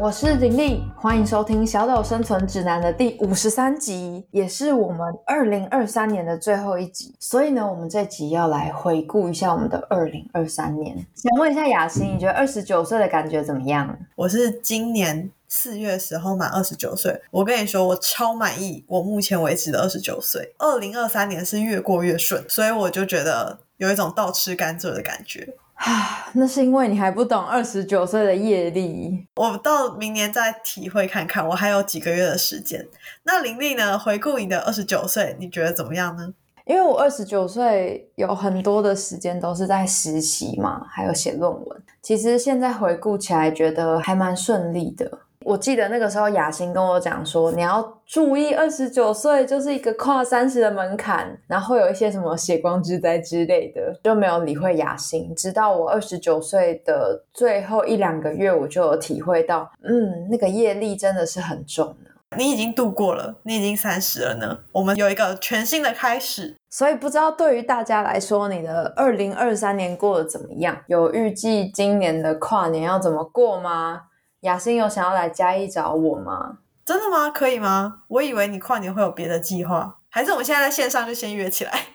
我是玲玲，欢迎收听《小岛生存指南》的第五十三集，也是我们二零二三年的最后一集。所以呢，我们这集要来回顾一下我们的二零二三年。想问一下雅欣，你觉得二十九岁的感觉怎么样？我是今年四月时候满二十九岁，我跟你说，我超满意我目前为止的二十九岁。二零二三年是越过越顺，所以我就觉得有一种倒吃甘蔗的感觉。啊，那是因为你还不懂二十九岁的业力。我到明年再体会看看，我还有几个月的时间。那林丽呢？回顾你的二十九岁，你觉得怎么样呢？因为我二十九岁有很多的时间都是在实习嘛，还有写论文。其实现在回顾起来，觉得还蛮顺利的。我记得那个时候雅欣跟我讲说，你要注意二十九岁就是一个跨三十的门槛，然后有一些什么血光之灾之类的，就没有理会雅欣。直到我二十九岁的最后一两个月，我就有体会到，嗯，那个业力真的是很重的。你已经度过了，你已经三十了呢。我们有一个全新的开始，所以不知道对于大家来说，你的二零二三年过得怎么样？有预计今年的跨年要怎么过吗？雅欣有想要来嘉义找我吗？真的吗？可以吗？我以为你跨年会有别的计划，还是我们现在在线上就先约起来？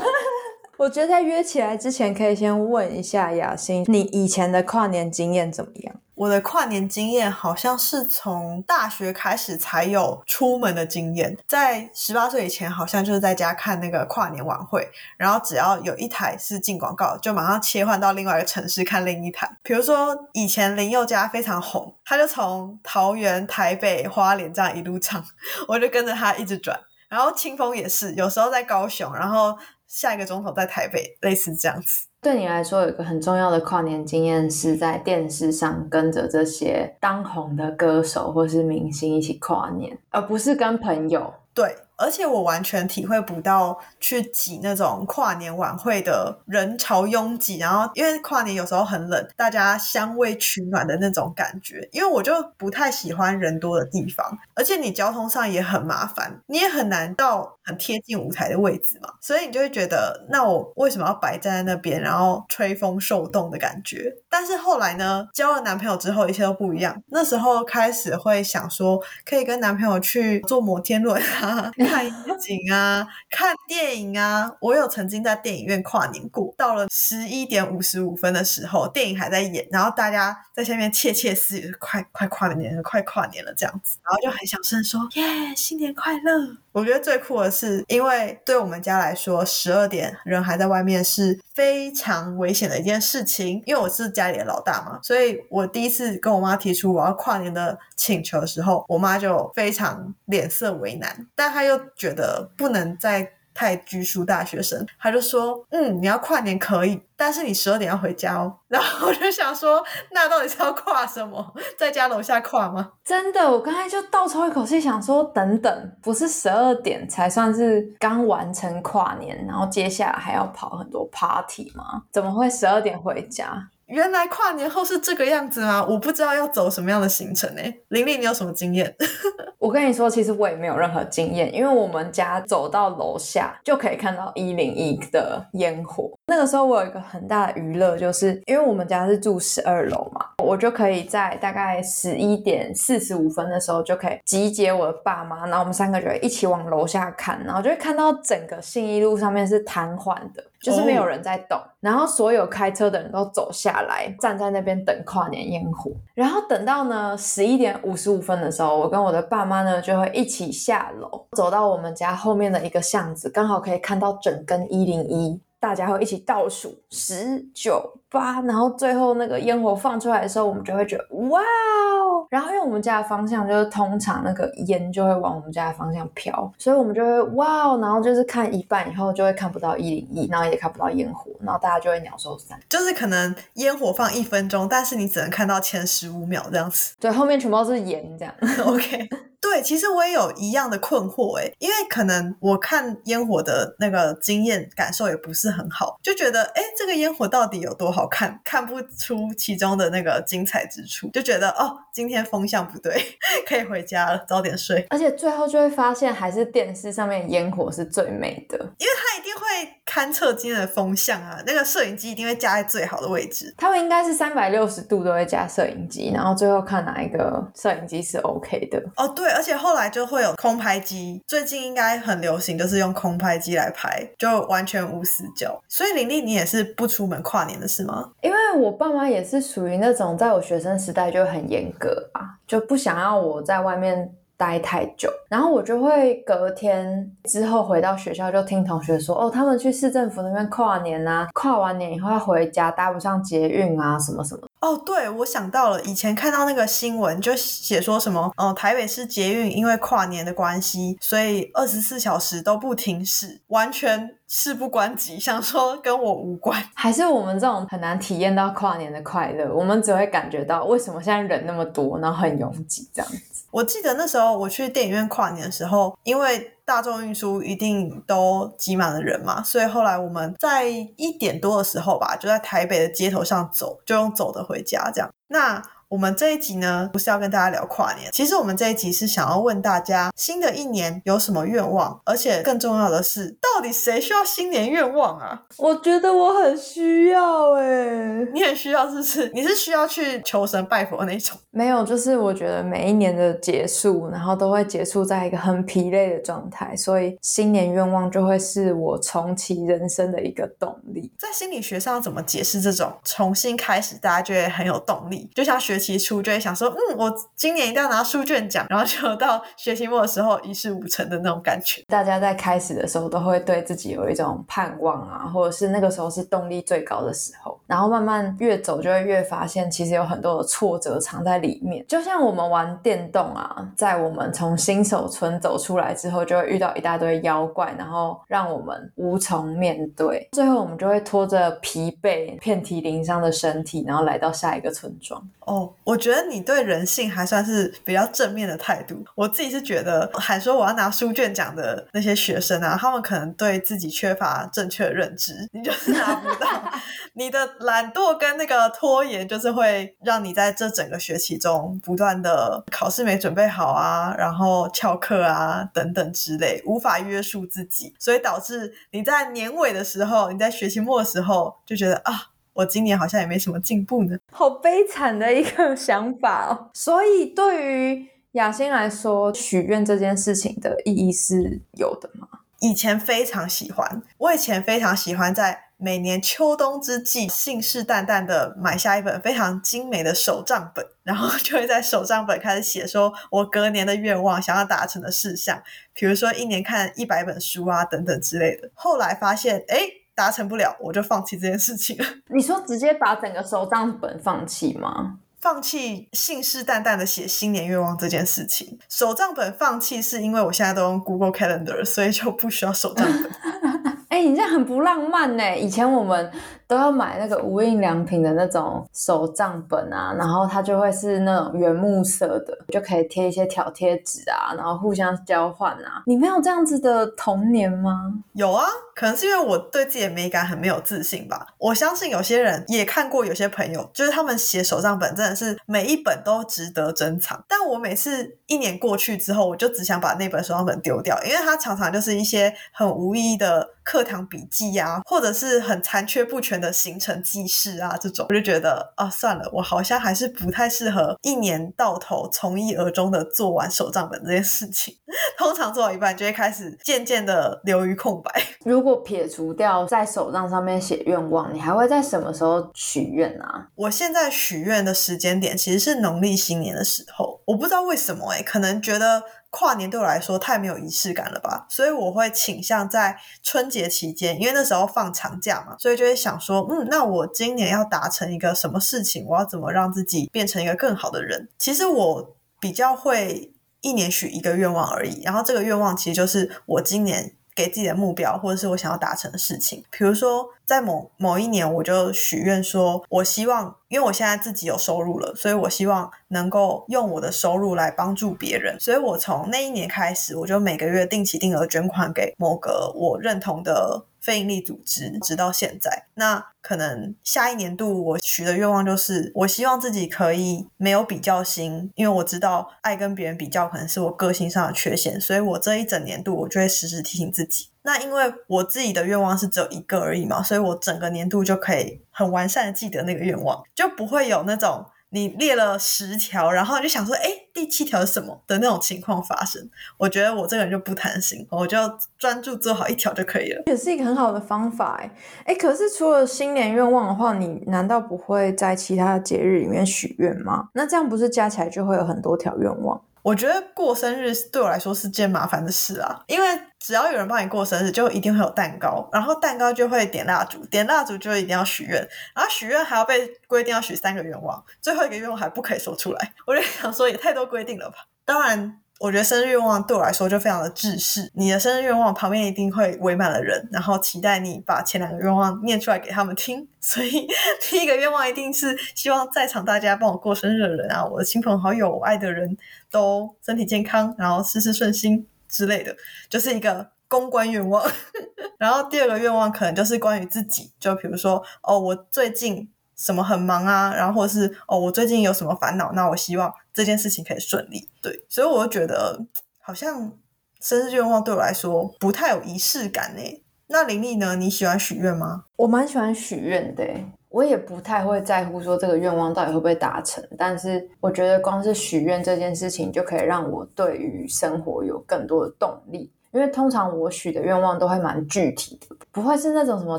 我觉得在约起来之前，可以先问一下雅欣，你以前的跨年经验怎么样？我的跨年经验好像是从大学开始才有出门的经验，在十八岁以前，好像就是在家看那个跨年晚会，然后只要有一台是进广告，就马上切换到另外一个城市看另一台。比如说以前林宥嘉非常红，他就从桃园、台北、花莲这样一路唱，我就跟着他一直转。然后清风也是，有时候在高雄，然后下一个钟头在台北，类似这样子。对你来说，有一个很重要的跨年经验，是在电视上跟着这些当红的歌手或是明星一起跨年，而不是跟朋友。对。而且我完全体会不到去挤那种跨年晚会的人潮拥挤，然后因为跨年有时候很冷，大家相偎取暖的那种感觉。因为我就不太喜欢人多的地方，而且你交通上也很麻烦，你也很难到很贴近舞台的位置嘛，所以你就会觉得，那我为什么要白站在那边，然后吹风受冻的感觉？但是后来呢，交了男朋友之后，一切都不一样。那时候开始会想说，可以跟男朋友去坐摩天轮啊。看夜景啊，看电影啊，我有曾经在电影院跨年过。到了十一点五十五分的时候，电影还在演，然后大家在下面窃窃私语，快快跨年了，快跨年了这样子，然后就很小声说：“耶，新年快乐！”我觉得最酷的是，因为对我们家来说，十二点人还在外面是非常危险的一件事情。因为我是家里的老大嘛，所以我第一次跟我妈提出我要跨年的请求的时候，我妈就非常脸色为难，但她又觉得不能再。太拘束大学生，他就说：“嗯，你要跨年可以，但是你十二点要回家哦。”然后我就想说，那到底是要跨什么？在家楼下跨吗？真的，我刚才就倒抽一口气，想说，等等，不是十二点才算是刚完成跨年，然后接下来还要跑很多 party 吗？怎么会十二点回家？原来跨年后是这个样子吗？我不知道要走什么样的行程呢。玲玲，你有什么经验？我跟你说，其实我也没有任何经验，因为我们家走到楼下就可以看到一零一的烟火。那个时候我有一个很大的娱乐，就是因为我们家是住十二楼嘛，我就可以在大概十一点四十五分的时候就可以集结我的爸妈，然后我们三个就一起往楼下看，然后就会看到整个信义路上面是瘫痪的。就是没有人在动，然后所有开车的人都走下来，站在那边等跨年烟火。然后等到呢十一点五十五分的时候，我跟我的爸妈呢就会一起下楼，走到我们家后面的一个巷子，刚好可以看到整根一零一。大家会一起倒数十九八，然后最后那个烟火放出来的时候，我们就会觉得哇哦！然后因为我们家的方向就是通常那个烟就会往我们家的方向飘，所以我们就会哇哦！然后就是看一半以后就会看不到一零一，然后也看不到烟火，然后大家就会鸟兽散。就是可能烟火放一分钟，但是你只能看到前十五秒这样子。对，后面全部都是烟这样。OK，对，其实我也有一样的困惑诶，因为可能我看烟火的那个经验感受也不是很好，就觉得哎这个烟火到底有多好看，看不出其中的那个精彩之处，就觉得哦，今天风向不对，可以回家了，早点睡。而且最后就会发现，还是电视上面烟火是最美的。因为他一定会勘测今天的风向啊，那个摄影机一定会加在最好的位置。他们应该是三百六十度都会加摄影机，然后最后看哪一个摄影机是 OK 的。哦，对，而且后来就会有空拍机，最近应该很流行，就是用空拍机来拍，就完全无死所以玲玲，你也是不出门跨年的是吗？因为我爸妈也是属于那种在我学生时代就很严格啊，就不想要我在外面待太久，然后我就会隔天之后回到学校就听同学说，哦，他们去市政府那边跨年啊，跨完年以后要回家，搭不上捷运啊，什么什么。哦，对，我想到了，以前看到那个新闻，就写说什么，哦、台北市捷运因为跨年的关系，所以二十四小时都不停驶，完全事不关己，想说跟我无关。还是我们这种很难体验到跨年的快乐，我们只会感觉到为什么现在人那么多，然后很拥挤这样子。我记得那时候我去电影院跨年的时候，因为大众运输一定都挤满了人嘛，所以后来我们在一点多的时候吧，就在台北的街头上走，就用走的回家这样。那我们这一集呢，不是要跟大家聊跨年，其实我们这一集是想要问大家，新的一年有什么愿望，而且更重要的是，到底谁需要新年愿望啊？我觉得我很需要哎、你很需要是不是？你是需要去求神拜佛那种？没有，就是我觉得每一年的结束，然后都会结束在一个很疲累的状态，所以新年愿望就会是我重启人生的一个动力。在心理学上怎么解释这种重新开始，大家就会很有动力？就像学期初就会想说，嗯，我今年一定要拿书卷奖，然后就到学期末的时候一事无成的那种感觉。大家在开始的时候都会对自己有一种盼望啊，或者是那个时候是动力最高的时候，然后慢慢越走就会越发现，其实有很多的挫折藏在里面。就像我们玩电动啊，在我们从新手村走出来之后，就会遇到一大堆妖怪，然后让我们无从面对，最后我们就会拖着疲惫、遍体鳞伤的身体，然后来到下一个村庄。哦，我觉得你对人性还算是比较正面的态度。我自己是觉得，喊说我要拿书卷奖的那些学生啊，他们可能对自己缺乏正确的认知，你就是拿不到。你的懒惰跟那个拖延，就是会让你在这整个学期中不断的考试没准备好啊，然后翘课啊等等之类，无法约束自己，所以导致你在年尾的时候，你在学期末的时候就觉得啊。我今年好像也没什么进步呢。好悲惨的一个想法哦。所以对于雅欣来说，许愿这件事情的意义是有的吗？以前非常喜欢，我以前非常喜欢在每年秋冬之际，信誓旦旦的买下一本非常精美的手账本，然后就会在手账本开始写说我隔年的愿望想要达成的事项，比如说一年看一百本书啊等等之类的。后来发现，哎。达成不了，我就放弃这件事情了。你说直接把整个手账本放弃吗？放弃信誓旦旦的写新年愿望这件事情，手账本放弃是因为我现在都用 Google Calendar，所以就不需要手账本。哎、你这样很不浪漫呢。以前我们都要买那个无印良品的那种手账本啊，然后它就会是那种原木色的，就可以贴一些条贴纸啊，然后互相交换啊。你没有这样子的童年吗？有啊，可能是因为我对自己的美感很没有自信吧。我相信有些人也看过，有些朋友就是他们写手账本真的是每一本都值得珍藏。但我每次一年过去之后，我就只想把那本手账本丢掉，因为它常常就是一些很无意义的课堂笔记啊，或者是很残缺不全的行程记事啊这种，我就觉得啊算了，我好像还是不太适合一年到头从一而终的做完手账本这件事情。通常做到一半就会开始渐渐的流于空白。如果撇除掉在手账上面写愿望，你还会在什么时候许愿啊？我现在许愿的时间点其实是农历新年的时候，我不知道为什么哎、可能觉得跨年对我来说太没有仪式感了吧，所以我会倾向在春节期间，因为那时候放长假嘛，所以就会想说，嗯，那我今年要达成一个什么事情，我要怎么让自己变成一个更好的人？其实我比较会一年许一个愿望而已，然后这个愿望其实就是我今年给自己的目标，或者是我想要达成的事情。比如说，在某某一年，我就许愿说，我希望，因为我现在自己有收入了，所以我希望能够用我的收入来帮助别人。所以我从那一年开始，我就每个月定期定额捐款给某个我认同的非营利组织，直到现在。那可能下一年度我许的愿望就是，我希望自己可以没有比较心，因为我知道爱跟别人比较可能是我个性上的缺陷，所以我这一整年度我就会时时提醒自己。那因为我自己的愿望是只有一个而已嘛，所以我整个年度就可以很完善的记得那个愿望，就不会有那种你列了十条，然后就想说，哎，第七条是什么的那种情况发生。我觉得我这个人就不贪心，我就专注做好一条就可以了。也是一个很好的方法哎哎，可是除了新年愿望的话，你难道不会在其他的节日里面许愿吗？那这样不是加起来就会有很多条愿望？我觉得过生日对我来说是件麻烦的事啊，因为只要有人帮你过生日，就一定会有蛋糕，然后蛋糕就会点蜡烛，点蜡烛就一定要许愿，然后许愿还要被规定要许三个愿望，最后一个愿望还不可以说出来。我就想说，也太多规定了吧？当然。我觉得生日愿望对我来说就非常的制式，你的生日愿望旁边一定会围满了人，然后期待你把前两个愿望念出来给他们听。所以第一个愿望一定是希望在场大家帮我过生日的人啊，我的亲朋好友、我爱的人都身体健康，然后事事顺心之类的，就是一个公关愿望。然后第二个愿望可能就是关于自己，就比如说哦，我最近什么很忙啊，然后或是哦，我最近有什么烦恼，那我希望这件事情可以顺利。对，所以我就觉得好像生日愿望对我来说不太有仪式感呢。那林丽呢？你喜欢许愿吗？我蛮喜欢许愿的，我也不太会在乎说这个愿望到底会不会达成，但是我觉得光是许愿这件事情就可以让我对于生活有更多的动力。因为通常我许的愿望都会蛮具体的，不会是那种什么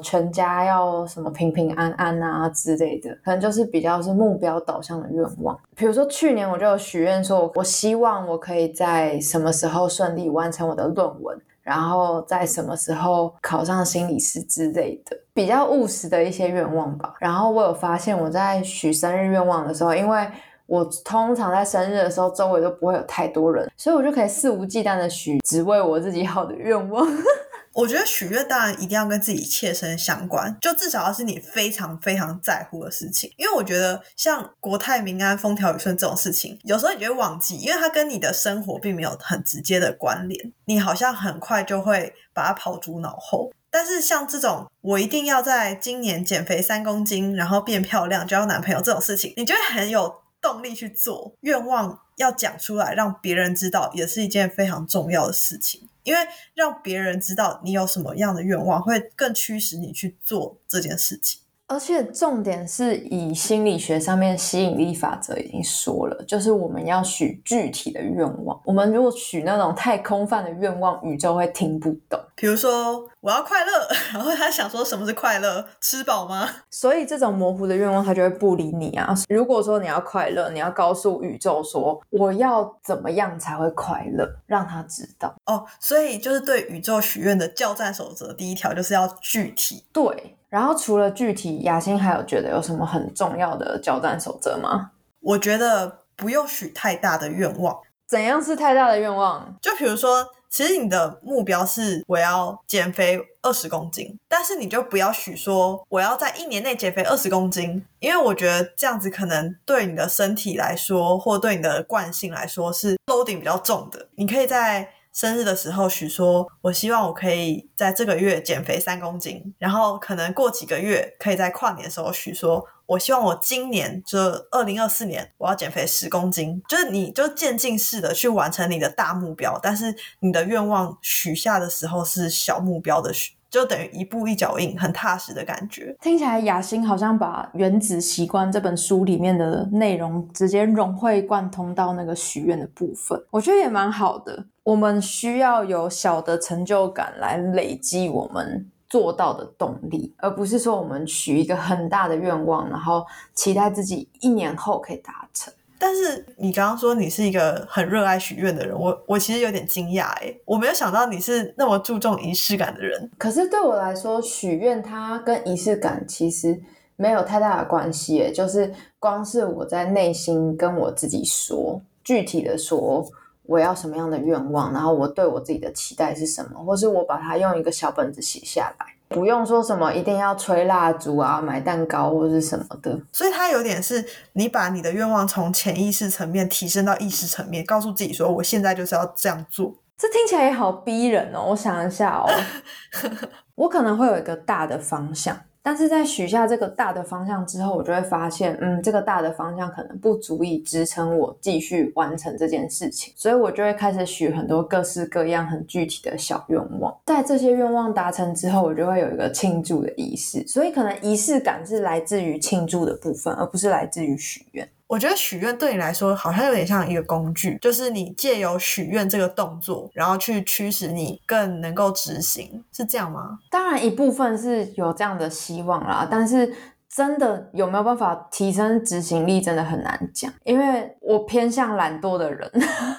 全家要什么平平安安啊之类的，可能就是比较是目标导向的愿望。比如说去年我就有许愿说，我希望我可以在什么时候顺利完成我的论文，然后在什么时候考上心理师之类的，比较务实的一些愿望吧。然后我有发现我在许生日愿望的时候，因为我通常在生日的时候，周围都不会有太多人，所以我就可以肆无忌惮的许只为我自己好的愿望。我觉得许愿当然一定要跟自己切身相关，就至少要是你非常非常在乎的事情。因为我觉得像国泰民安、风调雨顺这种事情，有时候你就会忘记，因为它跟你的生活并没有很直接的关联，你好像很快就会把它抛诸脑后。但是像这种，我一定要在今年减肥三公斤，然后变漂亮、交男朋友这种事情，你就会很有动力去做。愿望要讲出来，让别人知道，也是一件非常重要的事情。因为让别人知道你有什么样的愿望，会更驱使你去做这件事情。而且重点是以心理学上面吸引力法则已经说了，就是我们要许具体的愿望。我们如果许那种太空泛的愿望，宇宙会听不懂。比如说我要快乐，然后他想说什么是快乐？吃饱吗？所以这种模糊的愿望，他就会不理你啊。如果说你要快乐，你要告诉宇宙说我要怎么样才会快乐，让他知道。哦，所以就是对宇宙许愿的教战守则，第一条就是要具体。对。然后除了具体，雅欣还有觉得有什么很重要的交战守则吗？我觉得不用许太大的愿望。怎样是太大的愿望？就比如说，其实你的目标是我要减肥二十公斤，但是你就不要许说我要在一年内减肥二十公斤，因为我觉得这样子可能对你的身体来说，或对你的惯性来说是 loading 比较重的。你可以在生日的时候许说，我希望我可以在这个月减肥三公斤，然后可能过几个月可以在跨年的时候许说，我希望我今年就二零二四年我要减肥十公斤，就是你就渐进式的去完成你的大目标，但是你的愿望许下的时候是小目标的许就等于一步一脚印，很踏实的感觉。听起来雅欣好像把《原子习惯》这本书里面的内容直接融会贯通到那个许愿的部分，我觉得也蛮好的。我们需要有小的成就感来累积我们做到的动力，而不是说我们许一个很大的愿望，然后期待自己一年后可以达成。但是你刚刚说你是一个很热爱许愿的人，我我其实有点惊讶诶，我没有想到你是那么注重仪式感的人。可是对我来说，许愿它跟仪式感其实没有太大的关系，诶，就是光是我在内心跟我自己说，具体的说我要什么样的愿望，然后我对我自己的期待是什么，或是我把它用一个小本子写下来。不用说什么一定要吹蜡烛啊、买蛋糕或是什么的，所以它有点是你把你的愿望从潜意识层面提升到意识层面，告诉自己说我现在就是要这样做。这听起来也好逼人哦！我想一下哦，我可能会有一个大的方向。但是在许下这个大的方向之后，我就会发现，嗯，这个大的方向可能不足以支撑我继续完成这件事情，所以我就会开始许很多各式各样很具体的小愿望。在这些愿望达成之后，我就会有一个庆祝的仪式，所以可能仪式感是来自于庆祝的部分，而不是来自于许愿。我觉得许愿对你来说好像有点像一个工具，就是你借由许愿这个动作，然后去驱使你更能够执行，是这样吗？当然一部分是有这样的希望啦，但是真的有没有办法提升执行力，真的很难讲，因为我偏向懒惰的人，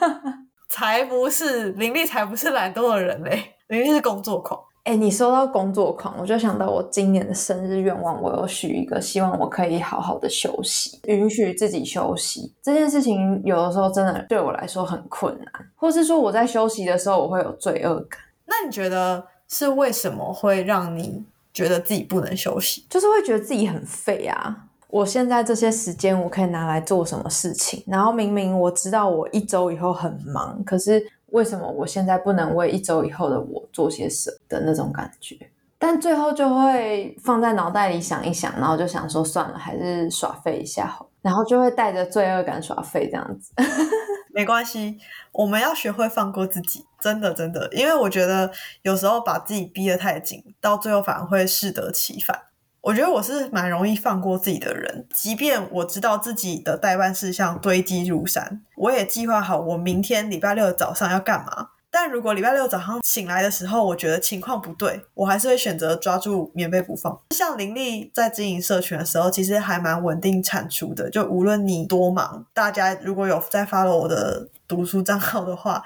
才不是林立，才不是懒惰的人嘞，林立是工作狂。哎，你说到工作狂，我就想到我今年的生日愿望，我有许一个，希望我可以好好的休息，允许自己休息。这件事情有的时候真的对我来说很困难，或是说我在休息的时候我会有罪恶感。那你觉得是为什么会让你觉得自己不能休息？就是会觉得自己很废啊！我现在这些时间我可以拿来做什么事情？然后明明我知道我一周以后很忙，可是。为什么我现在不能为一周以后的我做些什么的那种感觉？但最后就会放在脑袋里想一想，然后就想说算了，还是耍废一下好，然后就会带着罪恶感耍废这样子。没关系，我们要学会放过自己，真的真的，因为我觉得有时候把自己逼得太紧，到最后反而会适得其反。我觉得我是蛮容易放过自己的人，即便我知道自己的代办事项堆积如山，我也计划好我明天礼拜六早上要干嘛。但如果礼拜六早上醒来的时候，我觉得情况不对，我还是会选择抓住棉被不放。像林立在经营社群的时候，其实还蛮稳定产出的。就无论你多忙，大家如果有在 follow 我的读书账号的话。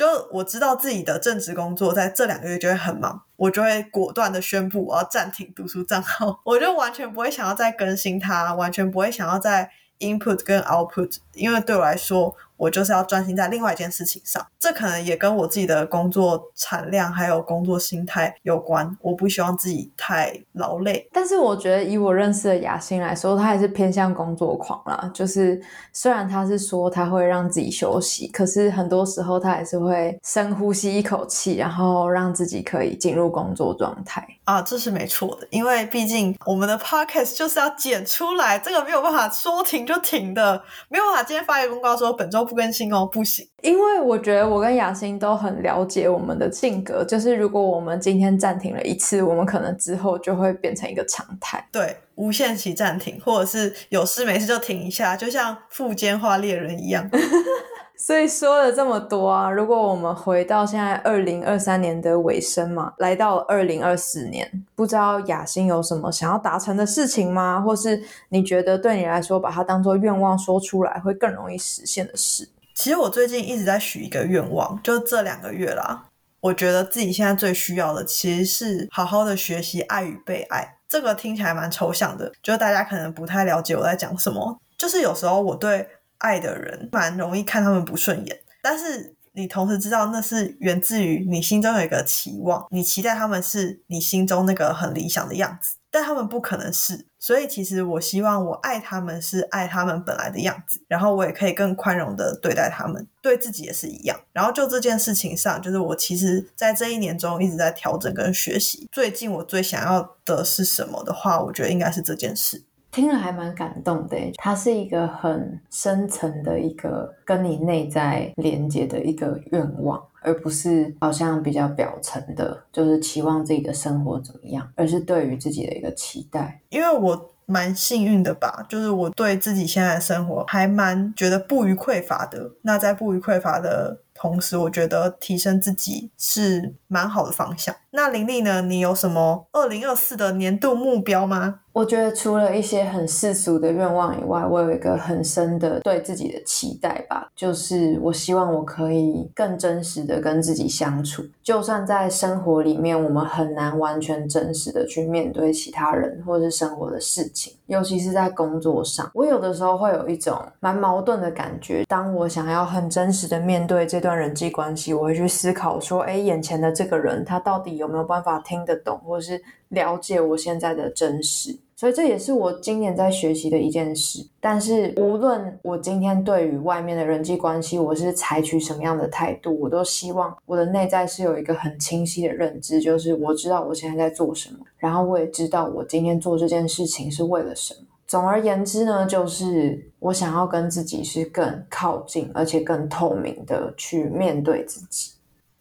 就我知道自己的正职工作在这两个月就会很忙，我就会果断的宣布我要暂停读书账号，我就完全不会想要再更新它，完全不会想要再 input 跟 output，因为对我来说。我就是要专心在另外一件事情上，这可能也跟我自己的工作产量还有工作心态有关。我不希望自己太劳累，但是我觉得以我认识的雅欣来说，她还是偏向工作狂啦。就是虽然她是说她会让自己休息，可是很多时候她还是会深呼吸一口气，然后让自己可以进入工作状态啊。这是没错的，因为毕竟我们的 podcast 就是要剪出来，这个没有办法说停就停的，没有办法今天发一个公告说本周。不更新哦，不行。因为我觉得我跟雅欣都很了解我们的性格，就是如果我们今天暂停了一次，我们可能之后就会变成一个常态。对，无限期暂停，或者是有事没事就停一下，就像富坚化猎人一样。所以说了这么多啊，如果我们回到现在二零二三年的尾声嘛，来到二零二四年，不知道雅欣有什么想要达成的事情吗？或是你觉得对你来说，把它当做愿望说出来会更容易实现的事？其实我最近一直在许一个愿望，就这两个月啦。我觉得自己现在最需要的其实是好好的学习爱与被爱。这个听起来蛮抽象的，就是大家可能不太了解我在讲什么。就是有时候我对爱的人蛮容易看他们不顺眼，但是你同时知道那是源自于你心中有一个期望，你期待他们是你心中那个很理想的样子，但他们不可能是。所以其实我希望我爱他们是爱他们本来的样子，然后我也可以更宽容的对待他们，对自己也是一样。然后就这件事情上，就是我其实在这一年中一直在调整跟学习。最近我最想要的是什么的话，我觉得应该是这件事。听了还蛮感动的。它是一个很深层的一个跟你内在连接的一个愿望，而不是好像比较表层的，就是期望自己的生活怎么样，而是对于自己的一个期待。因为我蛮幸运的吧，就是我对自己现在的生活还蛮觉得不予匮乏的。那在不予匮乏的。同时，我觉得提升自己是蛮好的方向。那林丽呢？你有什么二零二四的年度目标吗？我觉得除了一些很世俗的愿望以外，我有一个很深的对自己的期待吧，就是我希望我可以更真实的跟自己相处。就算在生活里面，我们很难完全真实的去面对其他人或是生活的事情，尤其是在工作上，我有的时候会有一种蛮矛盾的感觉。当我想要很真实的面对这段人际关系，我会去思考说：，哎，眼前的这个人，他到底有没有办法听得懂，或是？了解我现在的真实，所以这也是我今年在学习的一件事。但是无论我今天对于外面的人际关系，我是采取什么样的态度，我都希望我的内在是有一个很清晰的认知，就是我知道我现在在做什么，然后我也知道我今天做这件事情是为了什么。总而言之呢，就是我想要跟自己是更靠近，而且更透明的去面对自己。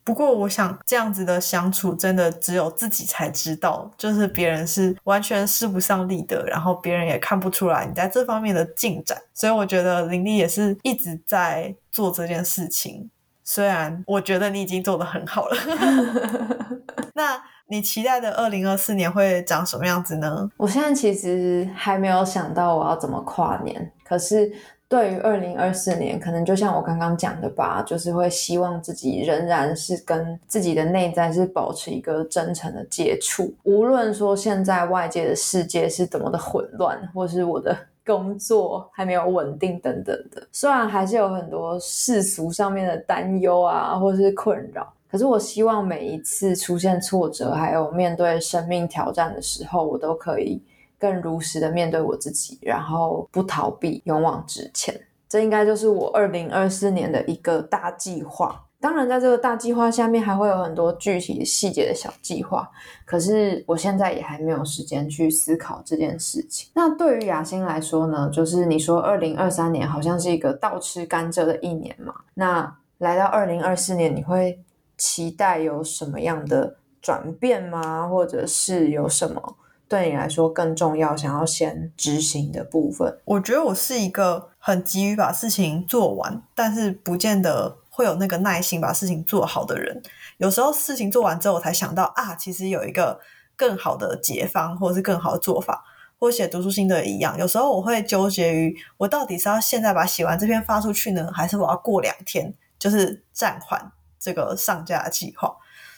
不过，我想这样子的相处，真的只有自己才知道，就是别人是完全施不上力的，然后别人也看不出来你在这方面的进展。所以，我觉得林丽也是一直在做这件事情。虽然我觉得你已经做得很好了，那你期待的二零二四年会长什么样子呢？我现在其实还没有想到我要怎么跨年，可是。对于二零二四年，可能就像我刚刚讲的吧，就是会希望自己仍然是跟自己的内在是保持一个真诚的接触。无论说现在外界的世界是怎么的混乱，或是我的工作还没有稳定等等的，虽然还是有很多世俗上面的担忧啊，或是困扰，可是我希望每一次出现挫折，还有面对生命挑战的时候，我都可以。更如实的面对我自己，然后不逃避，勇往直前。这应该就是我二零二四年的一个大计划。当然，在这个大计划下面，还会有很多具体细节的小计划。可是，我现在也还没有时间去思考这件事情。那对于雅欣来说呢？就是你说二零二三年好像是一个倒吃甘蔗的一年嘛？那来到二零二四年，你会期待有什么样的转变吗？或者是有什么？对你来说更重要，想要先执行的部分，我觉得我是一个很急于把事情做完，但是不见得会有那个耐心把事情做好的人。有时候事情做完之后，我才想到啊，其实有一个更好的解方，或者是更好的做法。或写读书心得一样，有时候我会纠结于，我到底是要现在把写完这篇发出去呢，还是我要过两天，就是暂缓这个上架计划。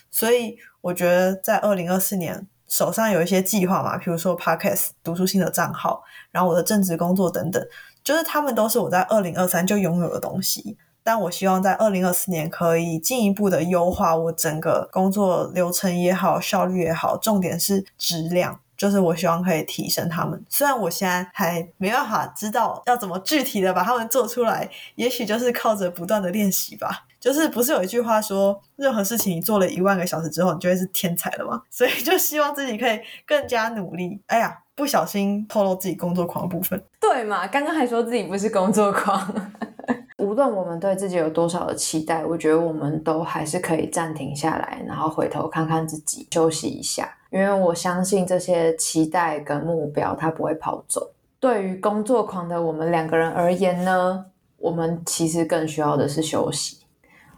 所以我觉得在二零二四年。手上有一些计划嘛，比如说 Podcast 读书新的账号，然后我的正职工作等等，就是他们都是我在二零二三就拥有的东西。但我希望在二零二四年可以进一步的优化我整个工作流程也好，效率也好，重点是质量，就是我希望可以提升他们。虽然我现在还没办法知道要怎么具体的把他们做出来，也许就是靠着不断的练习吧。就是不是有一句话说，任何事情你做了一万个小时之后，你就会是天才了吗？所以就希望自己可以更加努力。哎呀，不小心透露自己工作狂的部分。对嘛？刚刚还说自己不是工作狂。无论我们对自己有多少的期待，我觉得我们都还是可以暂停下来，然后回头看看自己，休息一下。因为我相信这些期待跟目标，它不会跑走。对于工作狂的我们两个人而言呢，我们其实更需要的是休息。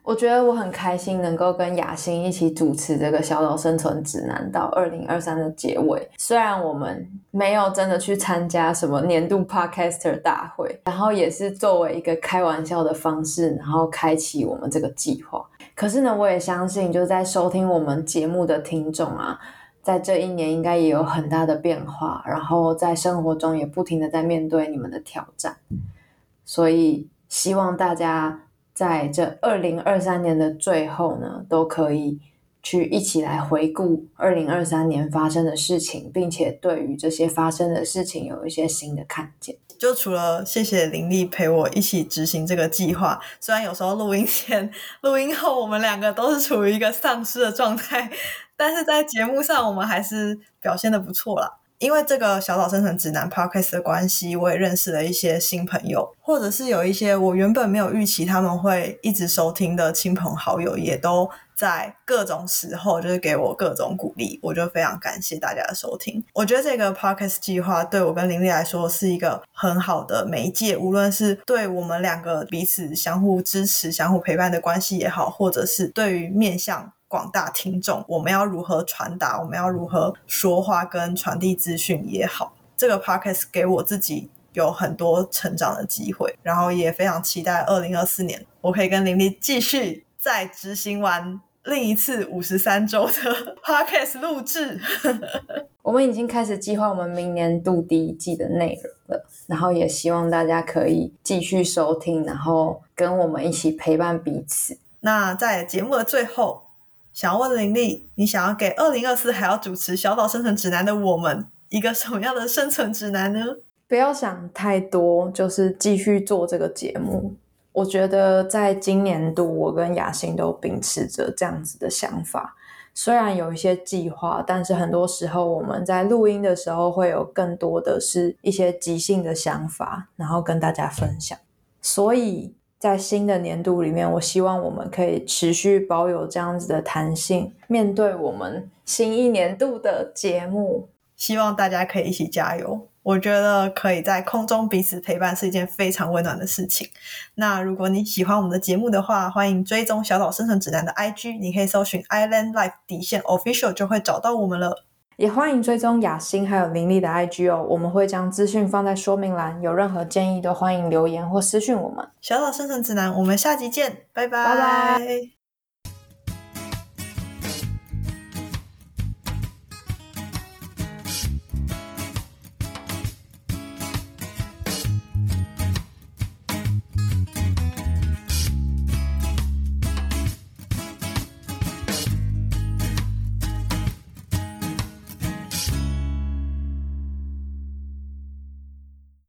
我觉得我很开心能够跟雅欣一起主持这个小岛生存指南到二零二三的结尾。虽然我们没有真的去参加什么年度 Podcaster 大会，然后也是作为一个开玩笑的方式，然后开启我们这个计划。可是呢，我也相信，就在收听我们节目的听众啊，在这一年应该也有很大的变化，然后在生活中也不停的在面对你们的挑战。所以希望大家。在这二零二三年的最后呢，都可以去一起来回顾二零二三年发生的事情，并且对于这些发生的事情有一些新的看见。就除了谢谢林丽陪我一起执行这个计划，虽然有时候录音前、录音后我们两个都是处于一个丧失的状态，但是在节目上我们还是表现的不错啦。因为这个小岛生存指南 podcast 的关系，我也认识了一些新朋友，或者是有一些我原本没有预期他们会一直收听的亲朋好友，也都在各种时候就是给我各种鼓励，我就非常感谢大家的收听。我觉得这个 podcast 计划对我跟林丽来说是一个很好的媒介，无论是对我们两个彼此相互支持、相互陪伴的关系也好，或者是对于面向广大听众，我们要如何传达，我们要如何说话跟传递资讯也好，这个 podcast 给我自己有很多成长的机会，然后也非常期待二零二四年，我可以跟林丽继续再执行完另一次五十三周的 podcast 录制。我们已经开始计划我们明年度第一季的内容了，然后也希望大家可以继续收听，然后跟我们一起陪伴彼此。那在节目的最后，想要问林丽，你想要给二零二四还要主持小岛生存指南的我们一个什么样的生存指南呢？不要想太多，就是继续做这个节目。我觉得在今年度，我跟雅欣都秉持着这样子的想法。虽然有一些计划，但是很多时候我们在录音的时候会有更多的是一些即兴的想法，然后跟大家分享。所以在新的年度里面，我希望我们可以持续保有这样子的弹性，面对我们新一年度的节目。希望大家可以一起加油。我觉得可以在空中彼此陪伴是一件非常温暖的事情。那如果你喜欢我们的节目的话，欢迎追踪小岛生存指南的 IG，你可以搜寻 Island Life 底线 Official 就会找到我们了。也欢迎追踪雅欣还有林丽的 IG 哦，我们会将资讯放在说明栏，有任何建议都欢迎留言或私讯我们。小岛生存指南，我们下集见，拜拜拜。